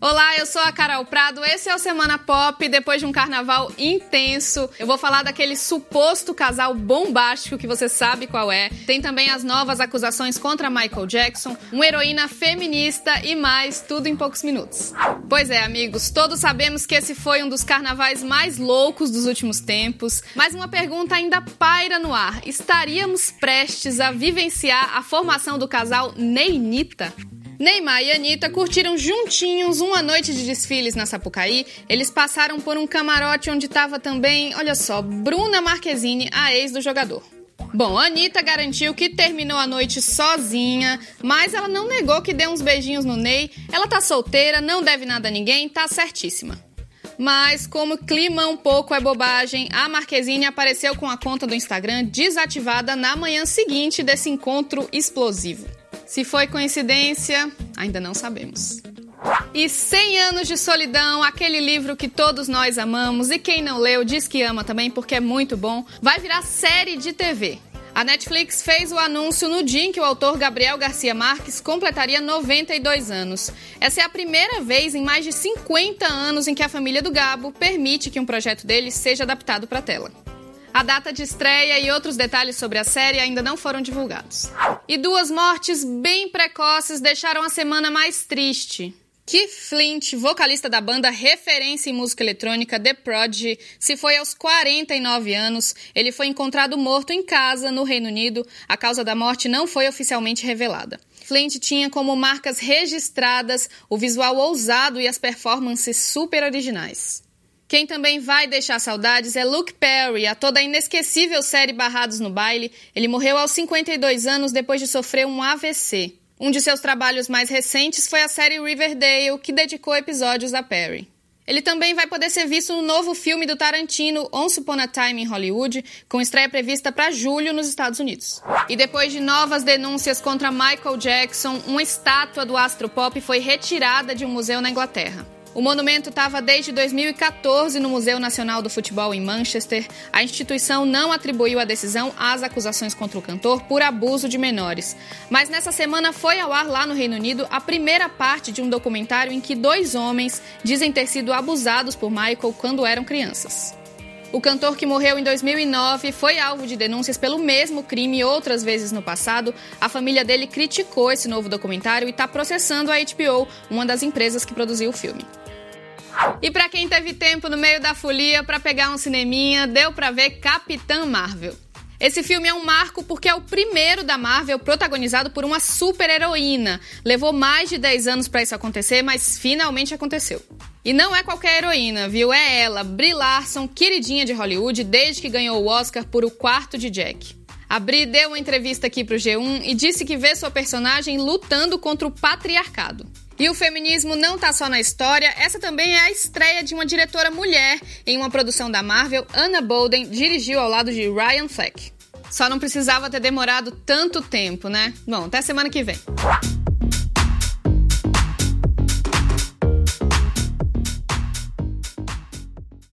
Olá, eu sou a Carol Prado. Esse é o Semana Pop. Depois de um carnaval intenso, eu vou falar daquele suposto casal bombástico que você sabe qual é. Tem também as novas acusações contra Michael Jackson, uma heroína feminista e mais, tudo em poucos minutos. Pois é, amigos, todos sabemos que esse foi um dos carnavais mais loucos dos últimos tempos, mas uma pergunta ainda paira no ar: estaríamos prestes a vivenciar a formação do casal Neinita? Neymar e Anitta curtiram juntinhos uma noite de desfiles na Sapucaí. Eles passaram por um camarote onde estava também, olha só, Bruna Marquezine, a ex do jogador. Bom, a Anitta garantiu que terminou a noite sozinha, mas ela não negou que deu uns beijinhos no Ney. Ela tá solteira, não deve nada a ninguém, tá certíssima. Mas, como clima um pouco é bobagem, a Marquezine apareceu com a conta do Instagram desativada na manhã seguinte desse encontro explosivo. Se foi coincidência, ainda não sabemos. E 100 anos de solidão, aquele livro que todos nós amamos e quem não leu diz que ama também porque é muito bom, vai virar série de TV. A Netflix fez o anúncio no dia em que o autor Gabriel Garcia Marques completaria 92 anos. Essa é a primeira vez em mais de 50 anos em que a família do Gabo permite que um projeto dele seja adaptado para a tela. A data de estreia e outros detalhes sobre a série ainda não foram divulgados. E duas mortes bem precoces deixaram a semana mais triste. Keith Flint, vocalista da banda referência em música eletrônica The Prodigy, se foi aos 49 anos. Ele foi encontrado morto em casa, no Reino Unido. A causa da morte não foi oficialmente revelada. Flint tinha como marcas registradas o visual ousado e as performances super originais. Quem também vai deixar saudades é Luke Perry, a toda inesquecível série Barrados no Baile. Ele morreu aos 52 anos depois de sofrer um AVC. Um de seus trabalhos mais recentes foi a série Riverdale, que dedicou episódios a Perry. Ele também vai poder ser visto no novo filme do Tarantino, Once Upon a Time em Hollywood, com estreia prevista para julho nos Estados Unidos. E depois de novas denúncias contra Michael Jackson, uma estátua do astro pop foi retirada de um museu na Inglaterra. O monumento estava desde 2014 no Museu Nacional do Futebol em Manchester. A instituição não atribuiu a decisão às acusações contra o cantor por abuso de menores. Mas nessa semana foi ao ar lá no Reino Unido a primeira parte de um documentário em que dois homens dizem ter sido abusados por Michael quando eram crianças. O cantor que morreu em 2009 foi alvo de denúncias pelo mesmo crime outras vezes no passado. A família dele criticou esse novo documentário e está processando a HBO, uma das empresas que produziu o filme. E para quem teve tempo no meio da folia para pegar um cineminha, deu para ver Capitã Marvel. Esse filme é um marco porque é o primeiro da Marvel protagonizado por uma super-heroína. Levou mais de 10 anos para isso acontecer, mas finalmente aconteceu. E não é qualquer heroína, viu? É ela, Brie Larson, queridinha de Hollywood desde que ganhou o Oscar por O Quarto de Jack. A Brie deu uma entrevista aqui pro G1 e disse que vê sua personagem lutando contra o patriarcado. E o feminismo não está só na história, essa também é a estreia de uma diretora mulher em uma produção da Marvel. Anna Bolden dirigiu ao lado de Ryan Fleck. Só não precisava ter demorado tanto tempo, né? Bom, até semana que vem.